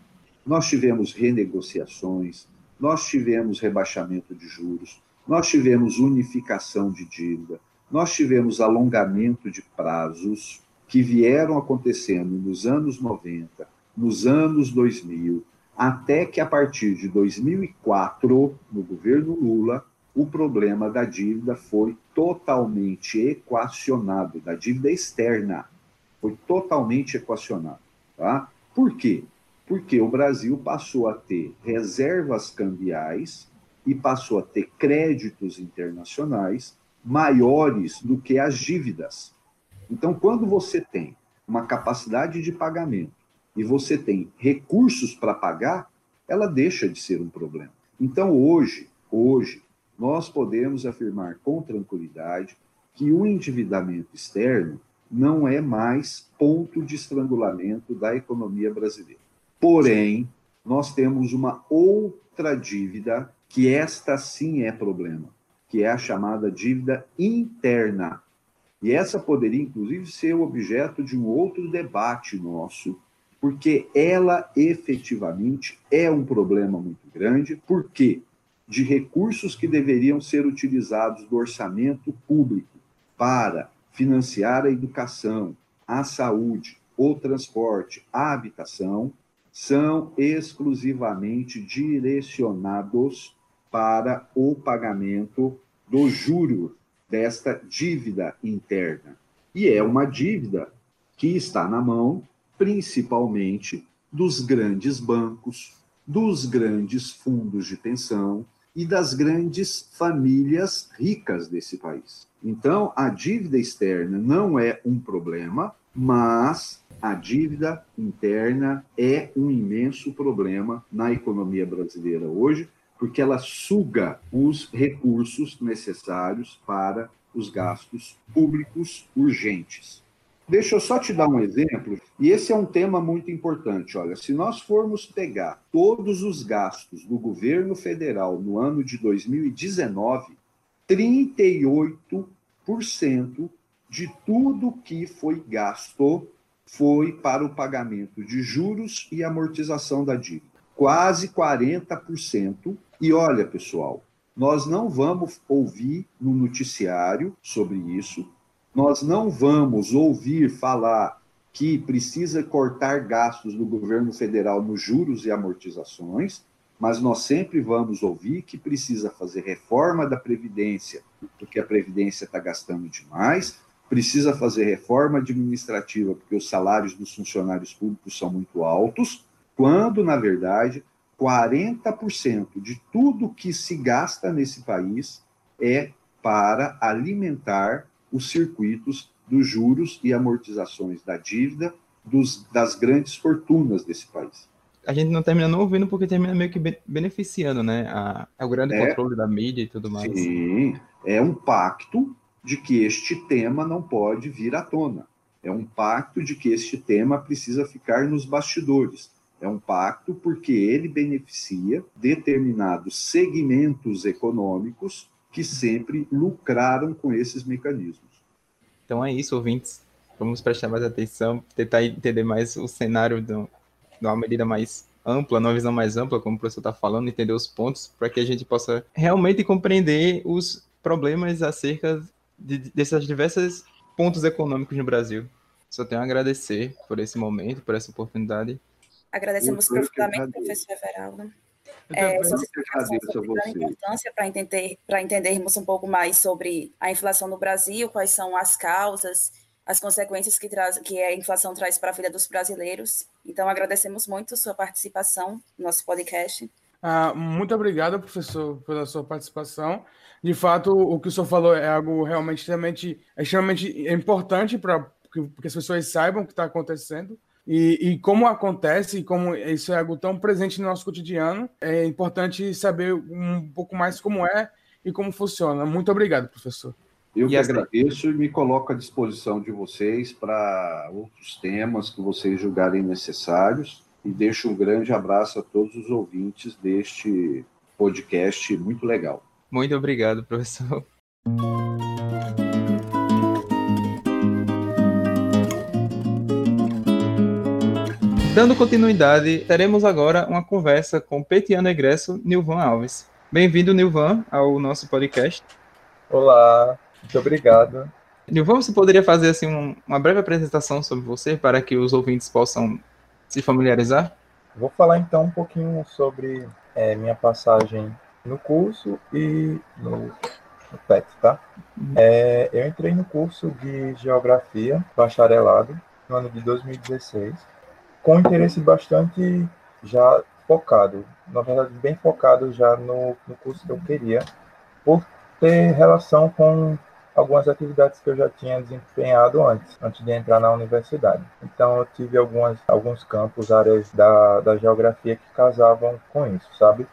Nós tivemos renegociações, nós tivemos rebaixamento de juros, nós tivemos unificação de dívida, nós tivemos alongamento de prazos que vieram acontecendo nos anos 90, nos anos 2000, até que a partir de 2004, no governo Lula, o problema da dívida foi totalmente equacionado, da dívida externa, foi totalmente equacionado. Tá? Por quê? Porque o Brasil passou a ter reservas cambiais e passou a ter créditos internacionais maiores do que as dívidas. Então, quando você tem uma capacidade de pagamento e você tem recursos para pagar, ela deixa de ser um problema. Então, hoje, hoje, nós podemos afirmar com tranquilidade que o endividamento externo não é mais ponto de estrangulamento da economia brasileira. Porém, nós temos uma outra dívida que esta sim é problema, que é a chamada dívida interna. E essa poderia, inclusive, ser objeto de um outro debate nosso, porque ela efetivamente é um problema muito grande. Por quê? De recursos que deveriam ser utilizados do orçamento público para financiar a educação, a saúde, o transporte, a habitação, são exclusivamente direcionados para o pagamento do juro desta dívida interna. E é uma dívida que está na mão, principalmente, dos grandes bancos, dos grandes fundos de pensão, e das grandes famílias ricas desse país. Então, a dívida externa não é um problema, mas a dívida interna é um imenso problema na economia brasileira hoje, porque ela suga os recursos necessários para os gastos públicos urgentes. Deixa eu só te dar um exemplo, e esse é um tema muito importante. Olha, se nós formos pegar todos os gastos do governo federal no ano de 2019, 38% de tudo que foi gasto foi para o pagamento de juros e amortização da dívida. Quase 40%. E olha, pessoal, nós não vamos ouvir no noticiário sobre isso, nós não vamos ouvir falar que precisa cortar gastos do governo federal nos juros e amortizações, mas nós sempre vamos ouvir que precisa fazer reforma da Previdência, porque a Previdência está gastando demais, precisa fazer reforma administrativa, porque os salários dos funcionários públicos são muito altos, quando, na verdade, 40% de tudo que se gasta nesse país é para alimentar os circuitos dos juros e amortizações da dívida dos, das grandes fortunas desse país. A gente não termina não ouvindo porque termina meio que beneficiando, né? A, a o grande é, controle da mídia e tudo mais. Sim, é um pacto de que este tema não pode vir à tona. É um pacto de que este tema precisa ficar nos bastidores. É um pacto porque ele beneficia determinados segmentos econômicos que sempre lucraram com esses mecanismos. Então é isso, ouvintes. Vamos prestar mais atenção, tentar entender mais o cenário de uma medida mais ampla, numa visão mais ampla, como o professor está falando, entender os pontos, para que a gente possa realmente compreender os problemas acerca de, desses diversos pontos econômicos no Brasil. Só tenho a agradecer por esse momento, por essa oportunidade. Agradecemos profundamente, professor Everaldo. É, a importância para entender, para entendermos um pouco mais sobre a inflação no Brasil, quais são as causas, as consequências que, traz, que a inflação traz para a vida dos brasileiros. Então, agradecemos muito sua participação no nosso podcast. Ah, muito obrigado, professor, pela sua participação. De fato, o que o senhor falou é algo realmente extremamente, extremamente importante para que as pessoas saibam o que está acontecendo. E, e, como acontece, e como isso é algo tão presente no nosso cotidiano, é importante saber um pouco mais como é e como funciona. Muito obrigado, professor. Eu que agradeço e me coloco à disposição de vocês para outros temas que vocês julgarem necessários. E deixo um grande abraço a todos os ouvintes deste podcast muito legal. Muito obrigado, professor. Dando continuidade, teremos agora uma conversa com o petiano egresso Nilvan Alves. Bem-vindo, Nilvan, ao nosso podcast. Olá, muito obrigado. Nilvan, você poderia fazer assim um, uma breve apresentação sobre você para que os ouvintes possam se familiarizar? Vou falar então um pouquinho sobre é, minha passagem no curso e no, no PET, tá? Uhum. É, eu entrei no curso de Geografia, bacharelado, no ano de 2016, com interesse bastante já focado, na verdade bem focado já no, no curso que eu queria, por ter relação com algumas atividades que eu já tinha desempenhado antes, antes de entrar na universidade. Então eu tive algumas, alguns campos, áreas da, da geografia que casavam com isso, sabe?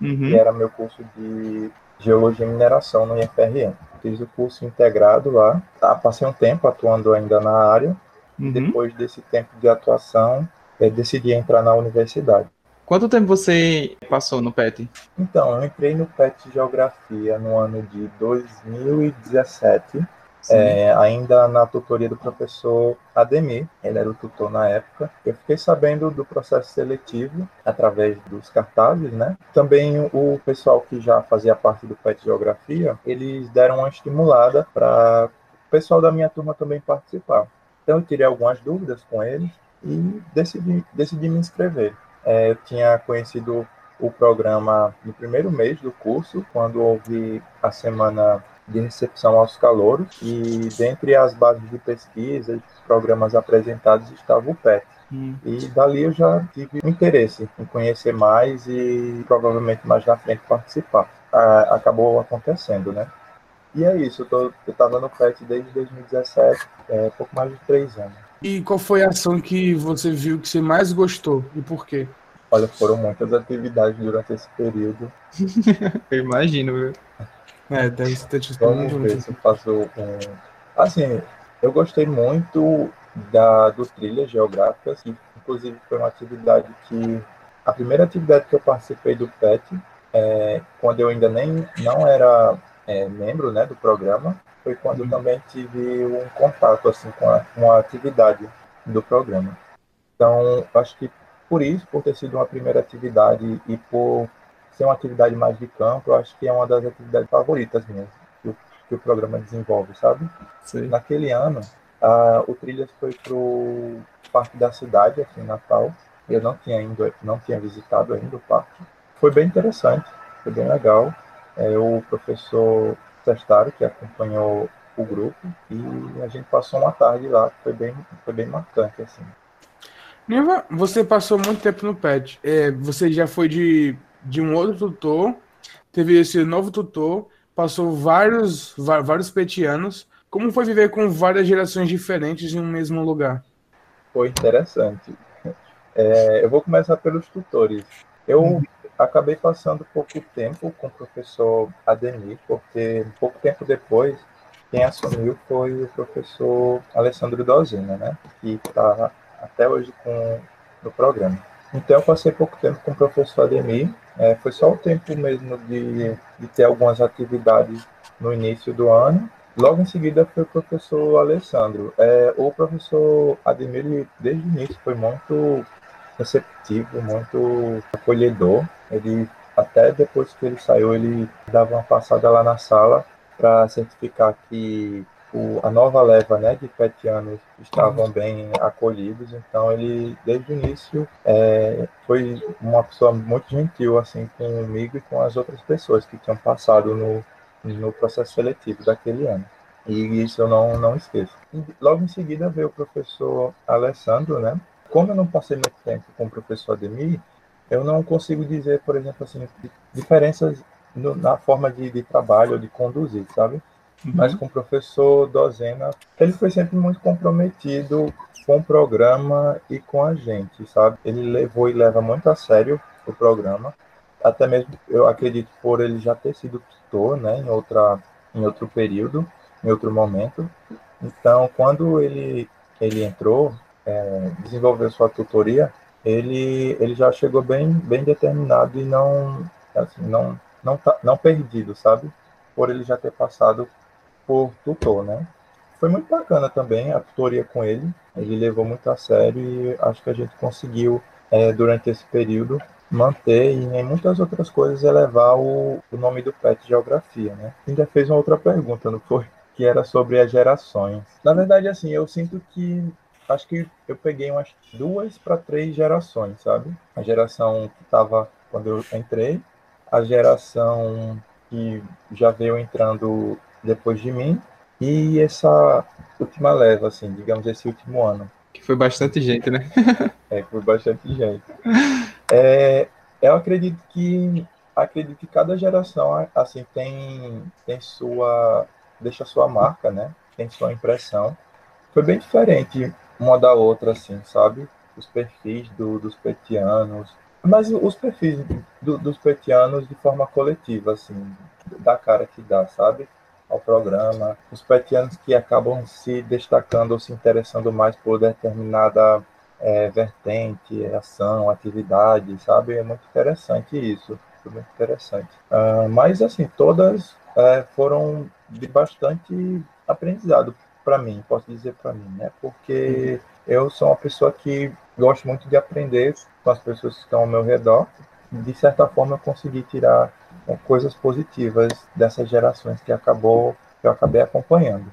Uhum. E era meu curso de Geologia e Mineração no IFRN. Fiz o curso integrado lá, tá, passei um tempo atuando ainda na área, uhum. depois desse tempo de atuação, decidi entrar na universidade. Quanto tempo você passou no PET? Então, eu entrei no PET Geografia no ano de 2017, é, ainda na tutoria do professor Ademir, ele era o tutor na época. Eu fiquei sabendo do processo seletivo através dos cartazes, né? Também o pessoal que já fazia parte do PET Geografia, eles deram uma estimulada para o pessoal da minha turma também participar. Então, eu tirei algumas dúvidas com eles e decidi, decidi me inscrever. É, eu tinha conhecido o programa no primeiro mês do curso, quando houve a semana de recepção aos calouros, e dentre as bases de pesquisa e programas apresentados estava o PET. Hum. E dali eu já tive interesse em conhecer mais e provavelmente mais na frente participar. Ah, acabou acontecendo, né? E é isso, eu estava no PET desde 2017, é, pouco mais de três anos. E qual foi a ação que você viu que você mais gostou e por quê? Olha, foram muitas atividades durante esse período. eu imagino, viu? É, deve ter tido Vamos ver se eu faço um... Assim, eu gostei muito da, do Trilhas Geográficas, que inclusive foi uma atividade que... A primeira atividade que eu participei do PET, é, quando eu ainda nem não era é, membro né, do programa, foi quando uhum. também tive um contato assim com a, com a atividade do programa. Então, acho que por isso, por ter sido uma primeira atividade e por ser uma atividade mais de campo, eu acho que é uma das atividades favoritas minhas que o, que o programa desenvolve, sabe? Sim. Naquele ano, a, o Trilhas foi para o Parque da Cidade, aqui em Natal. Eu não tinha, ido, não tinha visitado ainda o parque. Foi bem interessante, foi bem legal. É, o professor Sestaro, que acompanhou o grupo, e a gente passou uma tarde lá, foi bem, foi bem marcante, assim. Neva, você passou muito tempo no PET. É, você já foi de, de um outro tutor, teve esse novo tutor, passou vários, vários petianos. Como foi viver com várias gerações diferentes em um mesmo lugar? Foi interessante. É, eu vou começar pelos tutores. Eu uhum acabei passando pouco tempo com o professor Ademir, porque pouco tempo depois, quem assumiu foi o professor Alessandro Dozina, né? Que está até hoje com, no programa. Então, eu passei pouco tempo com o professor Ademir, é, foi só o tempo mesmo de, de ter algumas atividades no início do ano. Logo em seguida foi o professor Alessandro. É, o professor Ademir, desde o início, foi muito receptivo, muito acolhedor. Ele até depois que ele saiu, ele dava uma passada lá na sala para certificar que o, a nova leva né, de petianos estavam uhum. bem acolhidos. Então ele, desde o início, é, foi uma pessoa muito gentil assim comigo e com as outras pessoas que tinham passado no, no processo seletivo daquele ano. E isso eu não, não esqueço. Logo em seguida veio o professor Alessandro, né? Como eu não passei muito tempo com o professor Ademir, eu não consigo dizer, por exemplo, assim, diferenças no, na forma de, de trabalho ou de conduzir, sabe? uhum. mas com o professor Dozena, ele foi sempre muito comprometido com o programa e com a gente, sabe? Ele levou e leva muito a sério o programa, até mesmo eu acredito por ele já ter sido tutor, né, em outra em outro período, em outro momento. Então, quando ele ele entrou, é, desenvolveu sua tutoria, ele ele já chegou bem bem determinado e não assim, não não tá, não perdido, sabe? Por ele já ter passado por tutor, né? Foi muito bacana também a tutoria com ele. Ele levou muito a sério e acho que a gente conseguiu é, durante esse período manter e em muitas outras coisas elevar o, o nome do PET Geografia, né? Ainda fez uma outra pergunta, não foi? Que era sobre as gerações. Na verdade, assim, eu sinto que acho que eu peguei umas duas para três gerações, sabe? A geração que estava quando eu entrei, a geração que já veio entrando depois de mim e essa última leva, assim, digamos, esse último ano. Que foi bastante gente, né? é, foi bastante gente. É, eu acredito que acredito que cada geração assim tem tem sua deixa sua marca, né? Tem sua impressão. Foi bem diferente uma da outra, assim, sabe? Os perfis do, dos petianos, mas os perfis do, dos petianos de forma coletiva, assim, da cara que dá, sabe? Ao programa. Os petianos que acabam se destacando ou se interessando mais por determinada é, vertente, ação, atividade, sabe? É muito interessante isso, foi muito interessante. Uh, mas, assim, todas é, foram de bastante aprendizado para mim, posso dizer para mim, né? Porque eu sou uma pessoa que gosto muito de aprender com as pessoas que estão ao meu redor. De certa forma, eu consegui tirar é, coisas positivas dessas gerações que acabou que eu acabei acompanhando.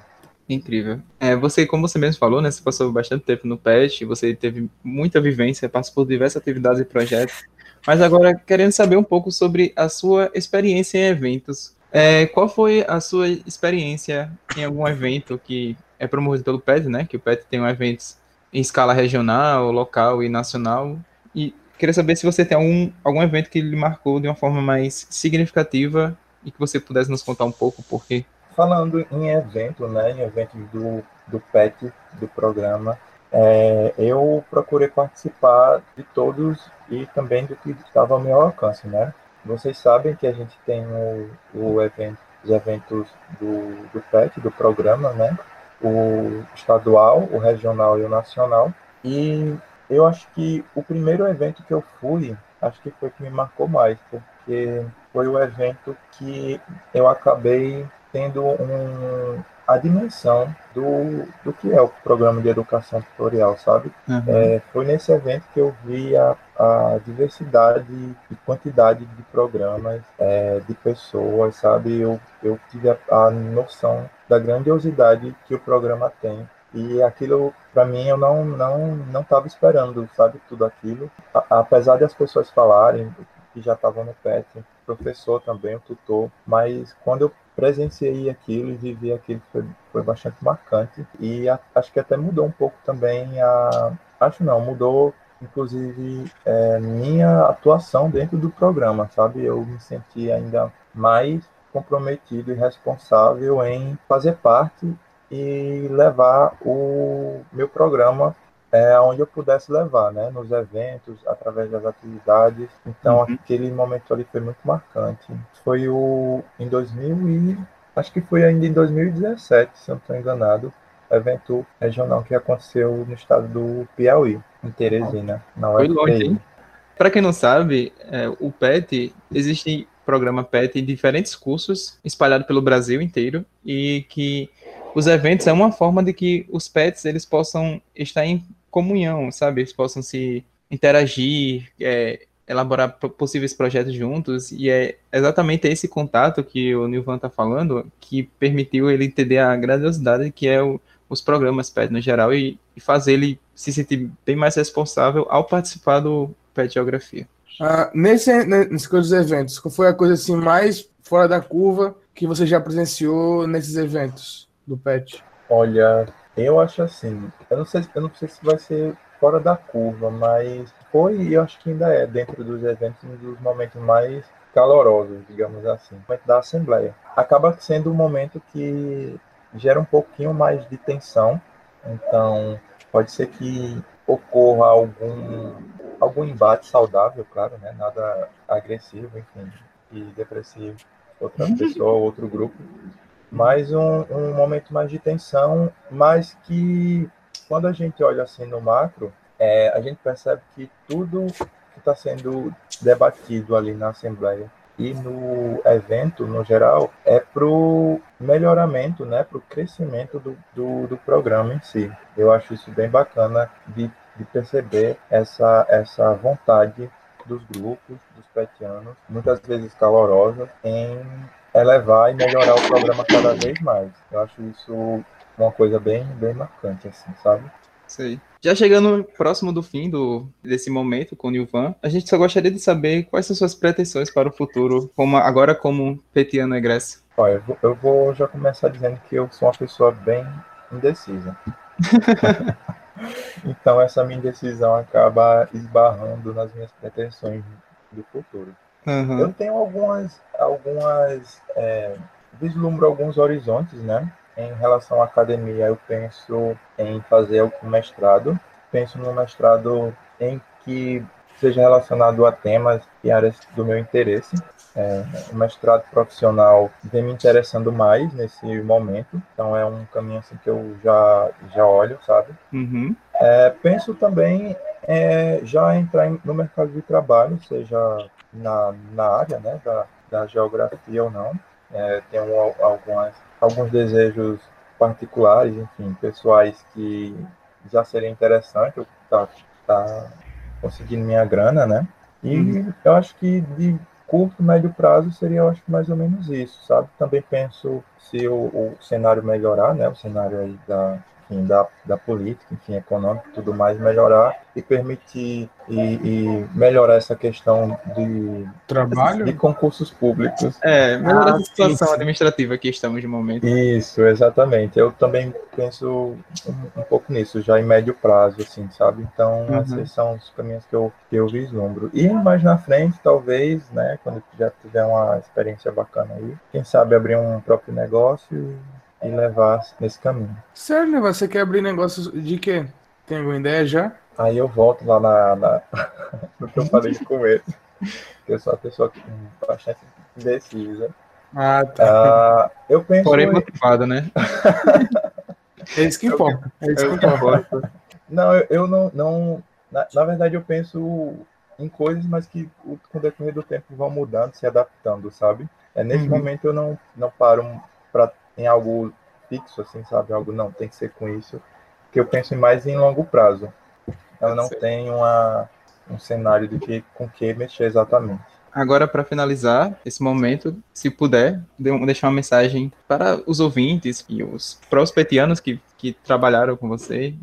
Incrível. É, você, como você mesmo falou, né, você passou bastante tempo no PET, você teve muita vivência, passou por diversas atividades e projetos, mas agora querendo saber um pouco sobre a sua experiência em eventos. É, qual foi a sua experiência em algum evento que é promovido pelo PET, né, que o PET tem um eventos em escala regional, local e nacional, e queria saber se você tem algum, algum evento que lhe marcou de uma forma mais significativa e que você pudesse nos contar um pouco por quê? Falando em evento, né, em eventos do, do PET, do programa, é, eu procurei participar de todos e também do que estava ao meu alcance, né? Vocês sabem que a gente tem o, o evento, os eventos do, do PET, do programa, né? O estadual, o regional e o nacional. E eu acho que o primeiro evento que eu fui, acho que foi que me marcou mais, porque foi o evento que eu acabei tendo um, a dimensão do, do que é o programa de educação tutorial, sabe? Uhum. É, foi nesse evento que eu vi a, a diversidade e quantidade de programas, é, de pessoas, sabe? Eu, eu tive a, a noção da grandiosidade que o programa tem e aquilo para mim eu não não não estava esperando sabe tudo aquilo a, apesar de as pessoas falarem que já estavam no PET professor também o tutor mas quando eu presenciei aquilo e vivi aquilo foi, foi bastante marcante. E a, acho que até mudou um pouco também a acho não mudou inclusive é, minha atuação dentro do programa sabe? Eu me senti ainda mais comprometido e responsável em fazer parte e levar o meu programa é, onde eu pudesse levar, né, nos eventos, através das atividades. Então, uhum. aquele momento ali foi muito marcante. Foi o em 2000 e acho que foi ainda em 2017, se eu não estou enganado, evento regional que aconteceu no estado do Piauí, em Teresina, na UFPI. Foi longe, hein? Para quem não sabe, é, o PET existe programa PET em diferentes cursos espalhados pelo Brasil inteiro e que os eventos é uma forma de que os pets eles possam estar em comunhão, sabe? Eles possam se interagir, é, elaborar possíveis projetos juntos, e é exatamente esse contato que o Nilvan está falando que permitiu ele entender a grandiosidade que é o, os programas PET no geral e, e, fazer ele se sentir bem mais responsável ao participar do PET Geografia. Ah, nesse, nesse coisa dos eventos, qual foi a coisa assim mais fora da curva que você já presenciou nesses eventos do PET? Olha, eu acho assim, eu não sei, eu não sei se vai ser fora da curva, mas foi e eu acho que ainda é, dentro dos eventos, um dos momentos mais calorosos, digamos assim, momento da Assembleia. Acaba sendo um momento que gera um pouquinho mais de tensão, então pode ser que ocorra algum, algum embate saudável, claro, né? nada agressivo, enfim, e depressivo, outra pessoa, outro grupo, mas um, um momento mais de tensão, mas que quando a gente olha assim no macro, é, a gente percebe que tudo que está sendo debatido ali na Assembleia e no evento, no geral, é para o melhoramento, né, para o crescimento do, do, do, programa em si. Eu acho isso bem bacana de, de perceber essa, essa vontade dos grupos, dos petianos, muitas vezes calorosa, em elevar e melhorar o programa cada vez mais. Eu acho isso uma coisa bem, bem marcante, assim, sabe? Sei. Já chegando próximo do fim do, desse momento com o Nilvan, a gente só gostaria de saber quais são suas pretensões para o futuro, como, agora como petiano egresso. Olha, eu vou, eu vou já começar dizendo que eu sou uma pessoa bem indecisa. então essa minha indecisão acaba esbarrando nas minhas pretensões do futuro. Uhum. Eu tenho algumas, algumas é, vislumbro alguns horizontes, né? Em relação à academia, eu penso em fazer o mestrado. Penso no mestrado em que seja relacionado a temas e áreas do meu interesse. É, o mestrado profissional vem me interessando mais nesse momento, então é um caminho assim que eu já, já olho, sabe? Uhum. É, penso também é, já entrar no mercado de trabalho, seja na, na área né, da, da geografia ou não. É, tenho algumas, alguns desejos particulares, enfim, pessoais que já seria interessante eu tá, tá conseguindo minha grana, né? E uhum. eu acho que de curto, médio prazo seria, eu acho mais ou menos isso, sabe? Também penso se o, o cenário melhorar, né? O cenário aí da, enfim, da, da política, enfim, econômica tudo mais, melhorar e permitir e, e melhorar essa questão de trabalho de concursos públicos. É, melhorar ah, a situação sim, administrativa que estamos de momento. Isso, exatamente. Eu também penso um, um, pouco nisso, já em médio prazo, assim, sabe? Então, uhum. esses são os caminhos que eu, que eu vislumbro. E mais na frente, talvez, né, quando já tiver uma experiência bacana aí, quem sabe abrir um próprio negócio e levar nesse caminho. Sério, né? Você quer abrir negócios de quê? Tem alguma ideia já? Aí eu volto lá na, na... no que eu falei de começo. Eu sou uma pessoa bastante indecisa. Ah, tá. Uh, eu penso. Porém motivada, né? é isso que importa. É isso que importa. Não, eu, eu não. não na, na, verdade, eu penso em coisas, mas que com o decorrer do tempo vão mudando, se adaptando, sabe? É, nesse uhum. momento eu não, não paro para em algo fixo, assim, sabe? Algo não, tem que ser com isso. Que eu penso mais em longo prazo. Eu não tenho uma, um cenário de que, com que mexer exatamente. Agora, para finalizar esse momento, se puder, deixar uma mensagem para os ouvintes e os prospetianos que, que trabalharam com você.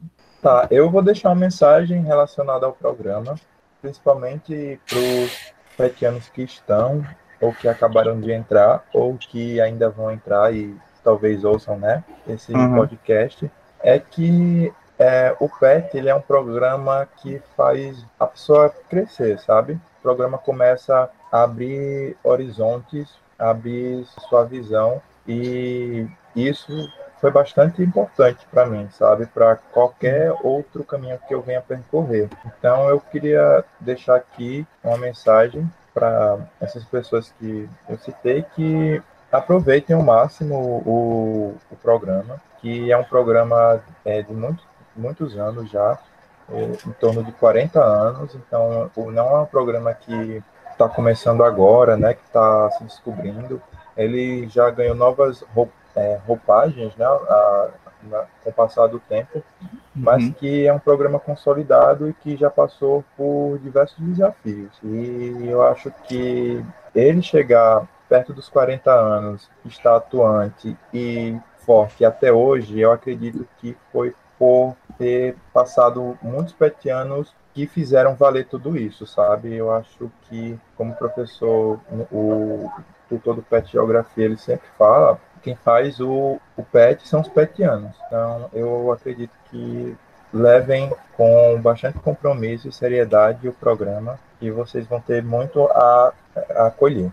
Tá, eu vou deixar uma mensagem relacionada ao programa, principalmente para os petianos que estão ou que acabaram de entrar ou que ainda vão entrar e talvez ouçam, né, esse uhum. podcast, é que é, o PET ele é um programa que faz a pessoa crescer, sabe? O programa começa a abrir horizontes, abrir sua visão e isso foi bastante importante para mim, sabe? Para qualquer outro caminho que eu venha percorrer. Então eu queria deixar aqui uma mensagem para essas pessoas que eu citei que aproveitem ao máximo o, o programa, que é um programa é, de muito, muitos anos já, é, em torno de 40 anos, então não é um programa que está começando agora, né, que está se descobrindo, ele já ganhou novas é, roupagens, né, a, na, com o passar do tempo, mas uhum. que é um programa consolidado e que já passou por diversos desafios. E eu acho que ele chegar perto dos 40 anos, está atuante e forte até hoje, eu acredito que foi por ter passado muitos petianos que fizeram valer tudo isso, sabe? Eu acho que, como professor, o tutor do PET Geografia, ele sempre fala, quem faz o, o PET são os petianos. Então, eu acredito que levem com bastante compromisso e seriedade o programa e vocês vão ter muito a, a colher.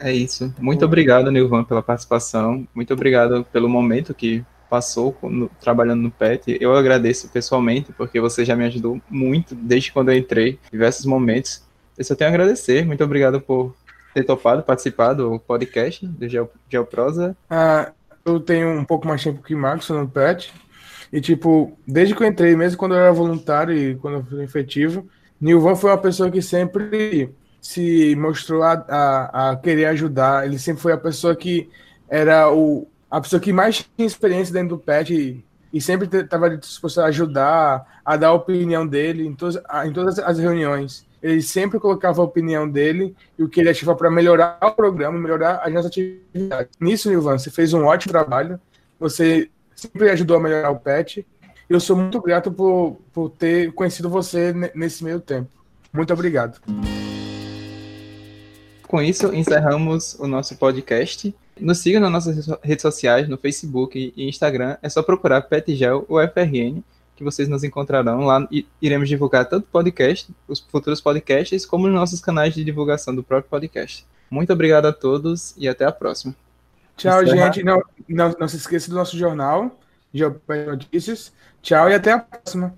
É isso. Muito obrigado, Nilvan, pela participação. Muito obrigado pelo momento que passou trabalhando no PET. Eu agradeço pessoalmente, porque você já me ajudou muito desde quando eu entrei, diversos momentos. Eu só tenho a agradecer. Muito obrigado por ter topado participar do podcast do Geo, Geoprosa. Ah, eu tenho um pouco mais tempo que Marcos no PET. E, tipo, desde que eu entrei, mesmo quando eu era voluntário e quando eu fui efetivo, Nilvan foi uma pessoa que sempre se mostrou a, a, a, querer ajudar. Ele sempre foi a pessoa que era o, a pessoa que mais tinha experiência dentro do PET e, e sempre estava disposto a ajudar, a dar a opinião dele em todas, em todas as reuniões. Ele sempre colocava a opinião dele e o que ele achava para melhorar o programa, melhorar as nossas atividades. Nisso, Nilvan, você fez um ótimo trabalho. Você sempre ajudou a melhorar o PET. Eu sou muito grato por, por ter conhecido você nesse meio tempo. Muito obrigado. Com isso, encerramos o nosso podcast. Nos siga nas nossas redes sociais, no Facebook e Instagram. É só procurar Petgel FRN, que vocês nos encontrarão lá. E iremos divulgar tanto o podcast, os futuros podcasts, como os nossos canais de divulgação do próprio podcast. Muito obrigado a todos e até a próxima. Tchau, gente. Não, não, não se esqueça do nosso jornal, Geopé Notícias. Tchau e até a próxima.